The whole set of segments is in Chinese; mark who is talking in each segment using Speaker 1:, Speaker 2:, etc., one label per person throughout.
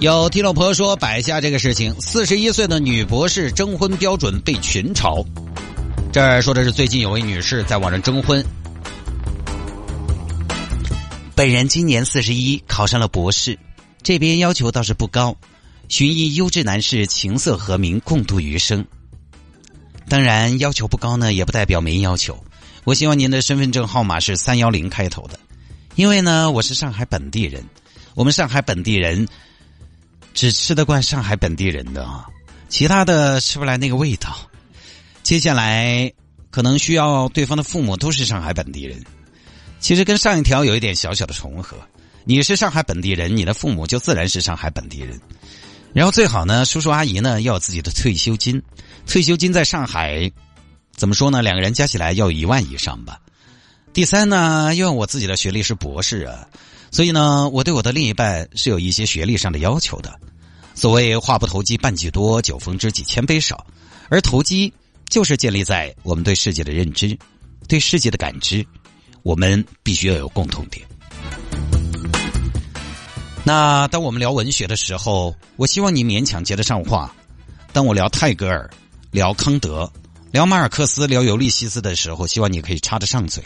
Speaker 1: 有听众朋友说，摆下这个事情，四十一岁的女博士征婚标准被群嘲。这儿说的是最近有位女士在网上征婚，本人今年四十一，考上了博士，这边要求倒是不高，寻一优质男士，情色和鸣，共度余生。当然，要求不高呢，也不代表没要求。我希望您的身份证号码是三幺零开头的。因为呢，我是上海本地人，我们上海本地人只吃得惯上海本地人的啊，其他的吃不来那个味道。接下来可能需要对方的父母都是上海本地人，其实跟上一条有一点小小的重合。你是上海本地人，你的父母就自然是上海本地人。然后最好呢，叔叔阿姨呢要有自己的退休金，退休金在上海怎么说呢？两个人加起来要一万以上吧。第三呢，因为我自己的学历是博士啊，所以呢，我对我的另一半是有一些学历上的要求的。所谓话不投机半句多，酒逢知己千杯少，而投机就是建立在我们对世界的认知、对世界的感知，我们必须要有共同点。那当我们聊文学的时候，我希望你勉强接得上话；当我聊泰戈尔、聊康德、聊马尔克斯、聊尤利西斯的时候，希望你可以插得上嘴。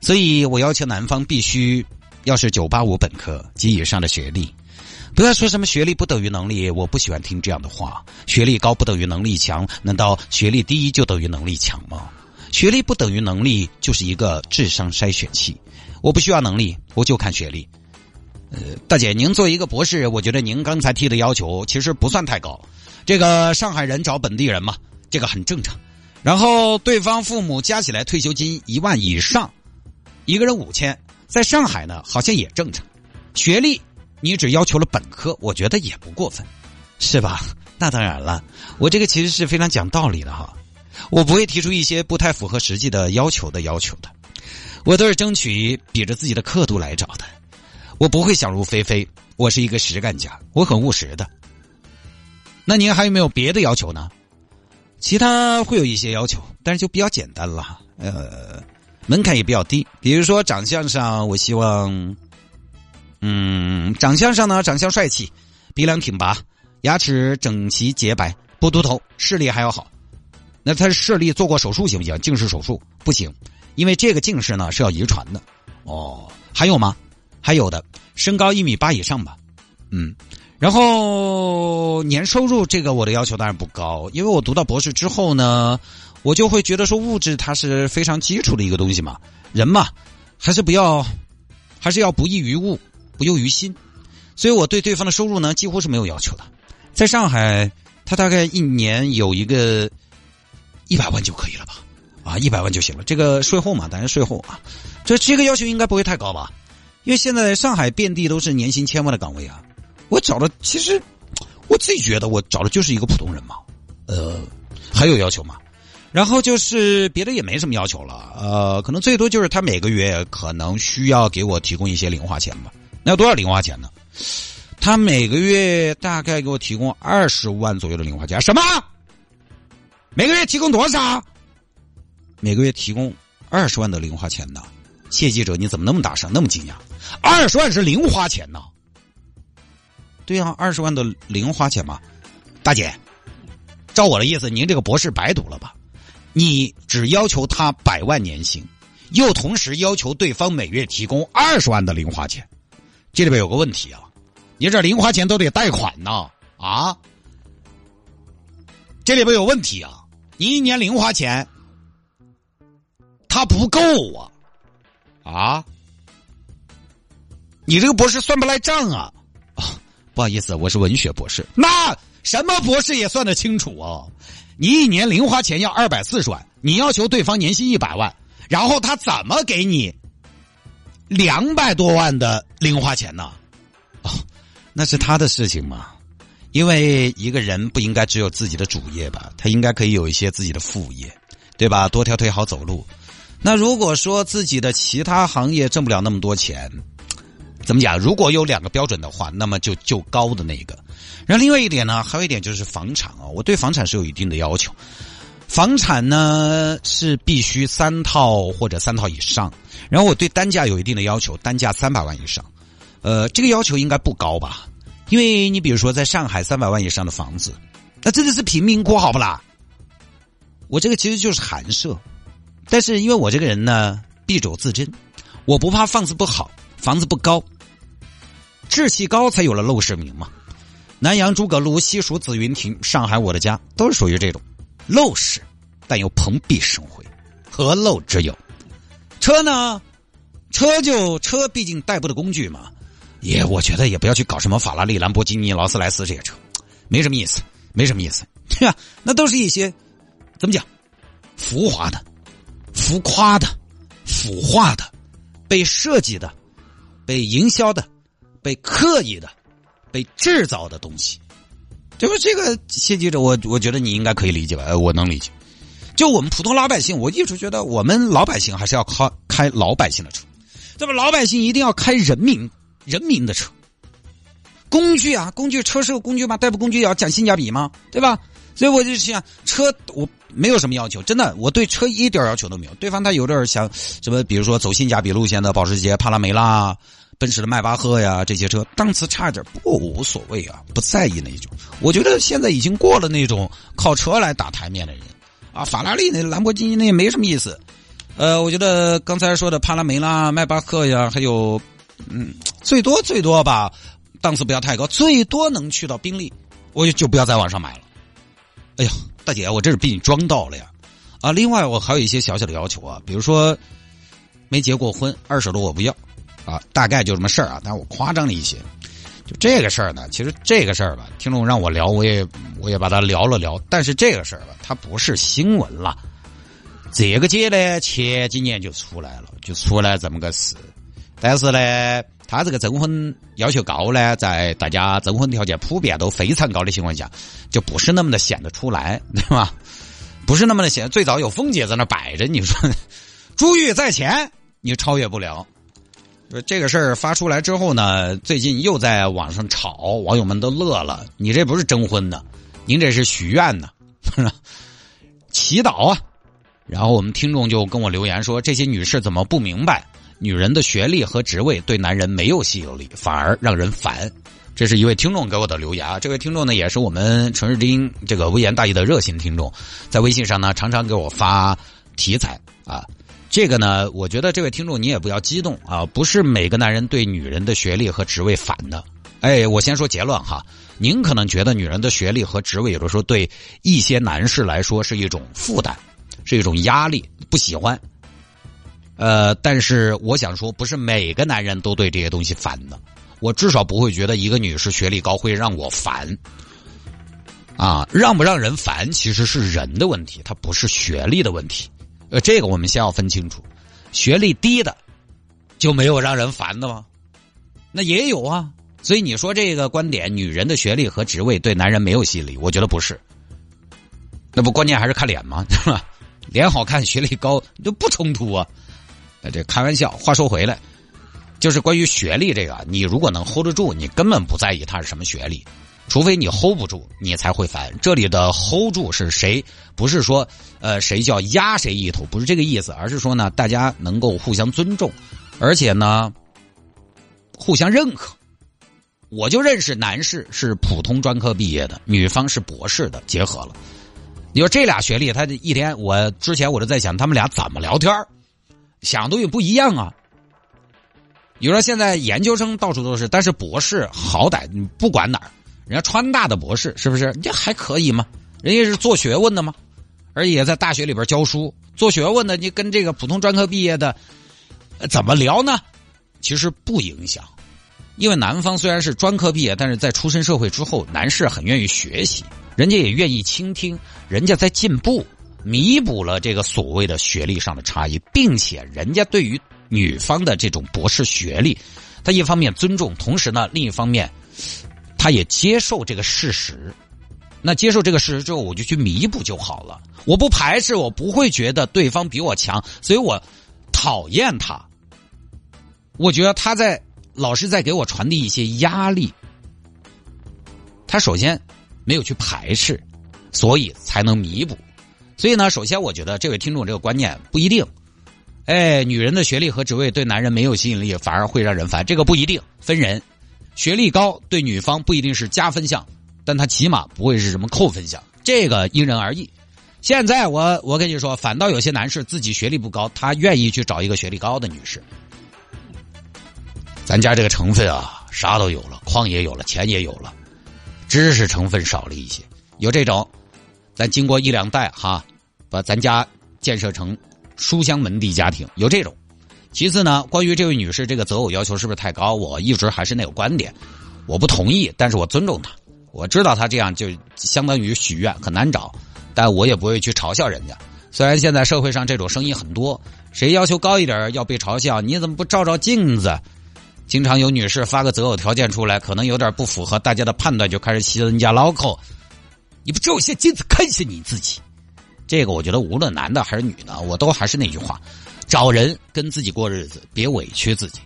Speaker 1: 所以我要求男方必须要是九八五本科及以上的学历，不要说什么学历不等于能力，我不喜欢听这样的话。学历高不等于能力强，难道学历低就等于能力强吗？学历不等于能力，就是一个智商筛选器。我不需要能力，我就看学历。呃，大姐，您作为一个博士，我觉得您刚才提的要求其实不算太高。这个上海人找本地人嘛，这个很正常。然后对方父母加起来退休金一万以上。一个人五千，在上海呢，好像也正常。学历你只要求了本科，我觉得也不过分，是吧？那当然了，我这个其实是非常讲道理的哈，我不会提出一些不太符合实际的要求的要求的，我都是争取比着自己的刻度来找的，我不会想入非非，我是一个实干家，我很务实的。那您还有没有别的要求呢？其他会有一些要求，但是就比较简单了，呃。门槛也比较低，比如说长相上，我希望，嗯，长相上呢，长相帅气，鼻梁挺拔，牙齿整齐洁白，不秃头，视力还要好。那他视力做过手术行不行？近视手术不行，因为这个近视呢是要遗传的。哦，还有吗？还有的，身高一米八以上吧。嗯，然后年收入这个我的要求当然不高，因为我读到博士之后呢。我就会觉得说物质它是非常基础的一个东西嘛，人嘛，还是不要，还是要不异于物，不囿于心，所以我对对方的收入呢几乎是没有要求的，在上海，他大概一年有一个一百万就可以了吧，啊，一百万就行了，这个税后嘛，当然税后啊，这这个要求应该不会太高吧，因为现在上海遍地都是年薪千万的岗位啊，我找的其实我自己觉得我找的就是一个普通人嘛，呃，还有要求吗？然后就是别的也没什么要求了，呃，可能最多就是他每个月可能需要给我提供一些零花钱吧。那要多少零花钱呢？他每个月大概给我提供二十万左右的零花钱。什么？每个月提供多少？每个月提供二十万的零花钱呢？谢记者，你怎么那么大声，那么惊讶？二十万是零花钱呢？对呀，二十万的零花钱嘛。大姐，照我的意思，您这个博士白读了吧？你只要求他百万年薪，又同时要求对方每月提供二十万的零花钱，这里边有个问题啊！你这零花钱都得贷款呢啊！这里边有问题啊！你一年零花钱他不够啊啊！你这个博士算不来账啊！啊，不好意思，我是文学博士，那什么博士也算得清楚啊！你一年零花钱要二百四十万，你要求对方年薪一百万，然后他怎么给你两百多万的零花钱呢？哦，那是他的事情嘛。因为一个人不应该只有自己的主业吧，他应该可以有一些自己的副业，对吧？多条腿好走路。那如果说自己的其他行业挣不了那么多钱，怎么讲？如果有两个标准的话，那么就就高的那个。然后另外一点呢，还有一点就是房产啊，我对房产是有一定的要求。房产呢是必须三套或者三套以上，然后我对单价有一定的要求，单价三百万以上。呃，这个要求应该不高吧？因为你比如说在上海三百万以上的房子，那真的是贫民窟，好不啦？我这个其实就是寒舍，但是因为我这个人呢，敝帚自珍，我不怕房子不好，房子不高，志气高才有了陋室铭嘛。南阳诸葛庐、西蜀子云亭、上海我的家，都是属于这种陋室，但又蓬荜生辉，何陋之有？车呢？车就车，毕竟代步的工具嘛。也我觉得也不要去搞什么法拉利、兰博基尼、劳斯莱斯这些车，没什么意思，没什么意思，对吧？那都是一些怎么讲，浮华的、浮夸的、腐化的、被设计的、被营销的、被刻意的、被制造的东西。就是？这个谢记者，我我觉得你应该可以理解吧？呃，我能理解。就我们普通老百姓，我一直觉得我们老百姓还是要开开老百姓的车，对吧老百姓一定要开人民。人民的车，工具啊，工具车是个工具吗？代步工具也要讲性价比吗？对吧？所以我就想，车我没有什么要求，真的，我对车一点要求都没有。对方他有点想什么，比如说走性价比路线的保时捷、帕拉梅拉、奔驰的迈巴赫呀，这些车档次差一点不无所谓啊，不在意那种。我觉得现在已经过了那种靠车来打台面的人啊，法拉利那、兰博基尼那也没什么意思。呃，我觉得刚才说的帕拉梅拉、迈巴赫呀，还有。嗯，最多最多吧，档次不要太高，最多能去到宾利，我就就不要在网上买了。哎呀，大姐，我这是被你装到了呀！啊，另外我还有一些小小的要求啊，比如说没结过婚，二手的我不要啊，大概就这么事儿啊，但是我夸张了一些。就这个事儿呢，其实这个事儿吧，听众让我聊，我也我也把它聊了聊，但是这个事儿吧，它不是新闻了。这个节呢，前几年就出来了，就出来这么个事。但是呢，他这个征婚要求高呢，在大家征婚条件普遍都非常高的情况下，就不是那么的显得出来，对吧？不是那么的显。最早有凤姐在那摆着，你说珠玉在前，你超越不了。这个事儿发出来之后呢，最近又在网上吵，网友们都乐了。你这不是征婚呢，您这是许愿呢，祈祷啊。然后我们听众就跟我留言说，这些女士怎么不明白？女人的学历和职位对男人没有吸引力，反而让人烦。这是一位听众给我的留言啊！这位听众呢，也是我们城市之音这个微言大义的热心听众，在微信上呢常常给我发题材啊。这个呢，我觉得这位听众你也不要激动啊，不是每个男人对女人的学历和职位烦的。哎，我先说结论哈，您可能觉得女人的学历和职位有的时候对一些男士来说是一种负担，是一种压力，不喜欢。呃，但是我想说，不是每个男人都对这些东西烦的。我至少不会觉得一个女士学历高会让我烦。啊，让不让人烦其实是人的问题，它不是学历的问题。呃，这个我们先要分清楚。学历低的就没有让人烦的吗？那也有啊。所以你说这个观点，女人的学历和职位对男人没有吸引力，我觉得不是。那不关键还是看脸吗？是吧？脸好看，学历高都不冲突啊。这开玩笑。话说回来，就是关于学历这个，你如果能 hold 得住，你根本不在意他是什么学历，除非你 hold 不住，你才会烦。这里的 hold 住是谁？不是说呃谁叫压谁一头，不是这个意思，而是说呢，大家能够互相尊重，而且呢，互相认可。我就认识男士是普通专科毕业的，女方是博士的，结合了。你说这俩学历，他一天，我之前我就在想，他们俩怎么聊天想的东西不一样啊！你说现在研究生到处都是，但是博士好歹不管哪儿，人家川大的博士是不是？人家还可以吗？人家是做学问的吗？而且在大学里边教书，做学问的，你跟这个普通专科毕业的怎么聊呢？其实不影响，因为男方虽然是专科毕业，但是在出身社会之后，男士很愿意学习，人家也愿意倾听，人家在进步。弥补了这个所谓的学历上的差异，并且人家对于女方的这种博士学历，他一方面尊重，同时呢，另一方面，他也接受这个事实。那接受这个事实之后，我就去弥补就好了。我不排斥，我不会觉得对方比我强，所以我讨厌他。我觉得他在老是在给我传递一些压力。他首先没有去排斥，所以才能弥补。所以呢，首先我觉得这位听众这个观念不一定。哎，女人的学历和职位对男人没有吸引力，反而会让人烦。这个不一定，分人。学历高对女方不一定是加分项。但他起码不会是什么扣分项，这个因人而异。现在我我跟你说，反倒有些男士自己学历不高，他愿意去找一个学历高的女士。咱家这个成分啊，啥都有了，矿也有了，钱也有了，知识成分少了一些。有这种，咱经过一两代哈，把咱家建设成书香门第家庭，有这种。其次呢，关于这位女士这个择偶要求是不是太高，我一直还是那个观点，我不同意，但是我尊重她。我知道她这样就相当于许愿很难找，但我也不会去嘲笑人家。虽然现在社会上这种声音很多，谁要求高一点要被嘲笑，你怎么不照照镜子？经常有女士发个择偶条件出来，可能有点不符合大家的判断，就开始吸人家脑壳。你不照一下镜子看一下你自己？这个我觉得无论男的还是女的，我都还是那句话：找人跟自己过日子，别委屈自己，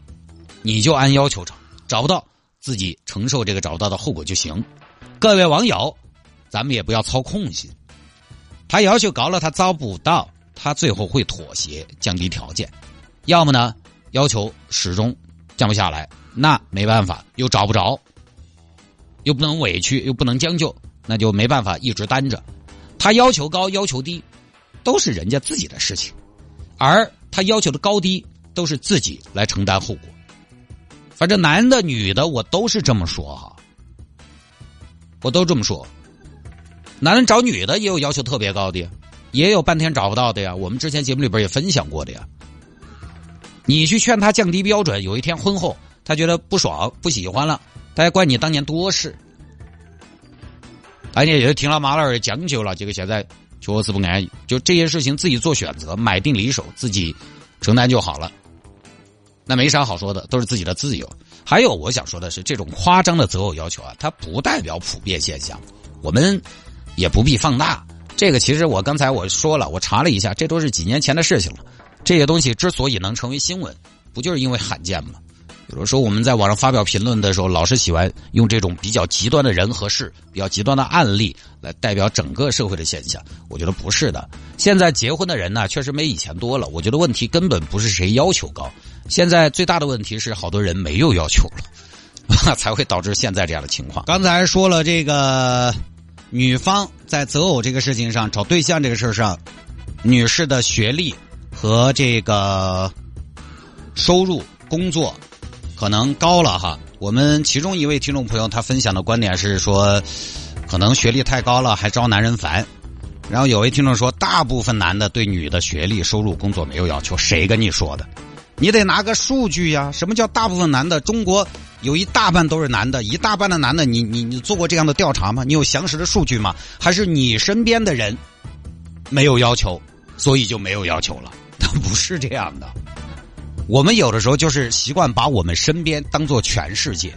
Speaker 1: 你就按要求找，找不到自己承受这个找不到的后果就行。各位网友，咱们也不要操控心。他要求高了，他找不到，他最后会妥协，降低条件；要么呢，要求始终降不下来，那没办法，又找不着，又不能委屈，又不能将就，那就没办法一直单着。他要求高，要求低，都是人家自己的事情，而他要求的高低，都是自己来承担后果。反正男的、女的，我都是这么说哈。我都这么说，男人找女的也有要求特别高的，也有半天找不到的呀。我们之前节目里边也分享过的呀。你去劝他降低标准，有一天婚后他觉得不爽、不喜欢了，他还怪你当年多事。而且也是听了马老二将就了，结果现在确实不安逸。就这些事情自己做选择，买定离手，自己承担就好了。那没啥好说的，都是自己的自由。还有我想说的是，这种夸张的择偶要求啊，它不代表普遍现象，我们也不必放大。这个其实我刚才我说了，我查了一下，这都是几年前的事情了。这些东西之所以能成为新闻，不就是因为罕见吗？比如说我们在网上发表评论的时候，老是喜欢用这种比较极端的人和事、比较极端的案例来代表整个社会的现象。我觉得不是的。现在结婚的人呢，确实没以前多了。我觉得问题根本不是谁要求高。现在最大的问题是，好多人没有要求了，才会导致现在这样的情况。刚才说了这个女方在择偶这个事情上，找对象这个事上，女士的学历和这个收入、工作可能高了哈。我们其中一位听众朋友他分享的观点是说，可能学历太高了还招男人烦。然后有位听众说，大部分男的对女的学历、收入、工作没有要求，谁跟你说的？你得拿个数据呀！什么叫大部分男的？中国有一大半都是男的，一大半的男的，你你你做过这样的调查吗？你有详实的数据吗？还是你身边的人没有要求，所以就没有要求了？他不是这样的。我们有的时候就是习惯把我们身边当做全世界，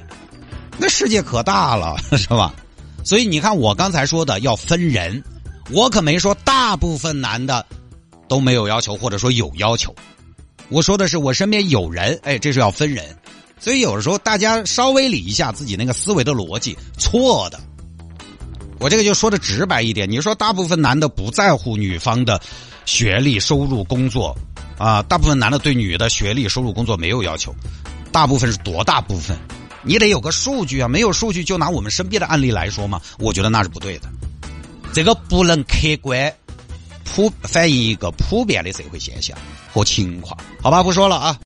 Speaker 1: 那世界可大了，是吧？所以你看，我刚才说的要分人，我可没说大部分男的都没有要求，或者说有要求。我说的是我身边有人，哎，这是要分人，所以有的时候大家稍微理一下自己那个思维的逻辑，错的。我这个就说的直白一点，你说大部分男的不在乎女方的学历、收入、工作啊，大部分男的对女的学历、收入、工作没有要求，大部分是多大部分？你得有个数据啊，没有数据就拿我们身边的案例来说嘛，我觉得那是不对的，这个不能客观。普反映一个普遍的社会现象和情况，好吧，不说了啊。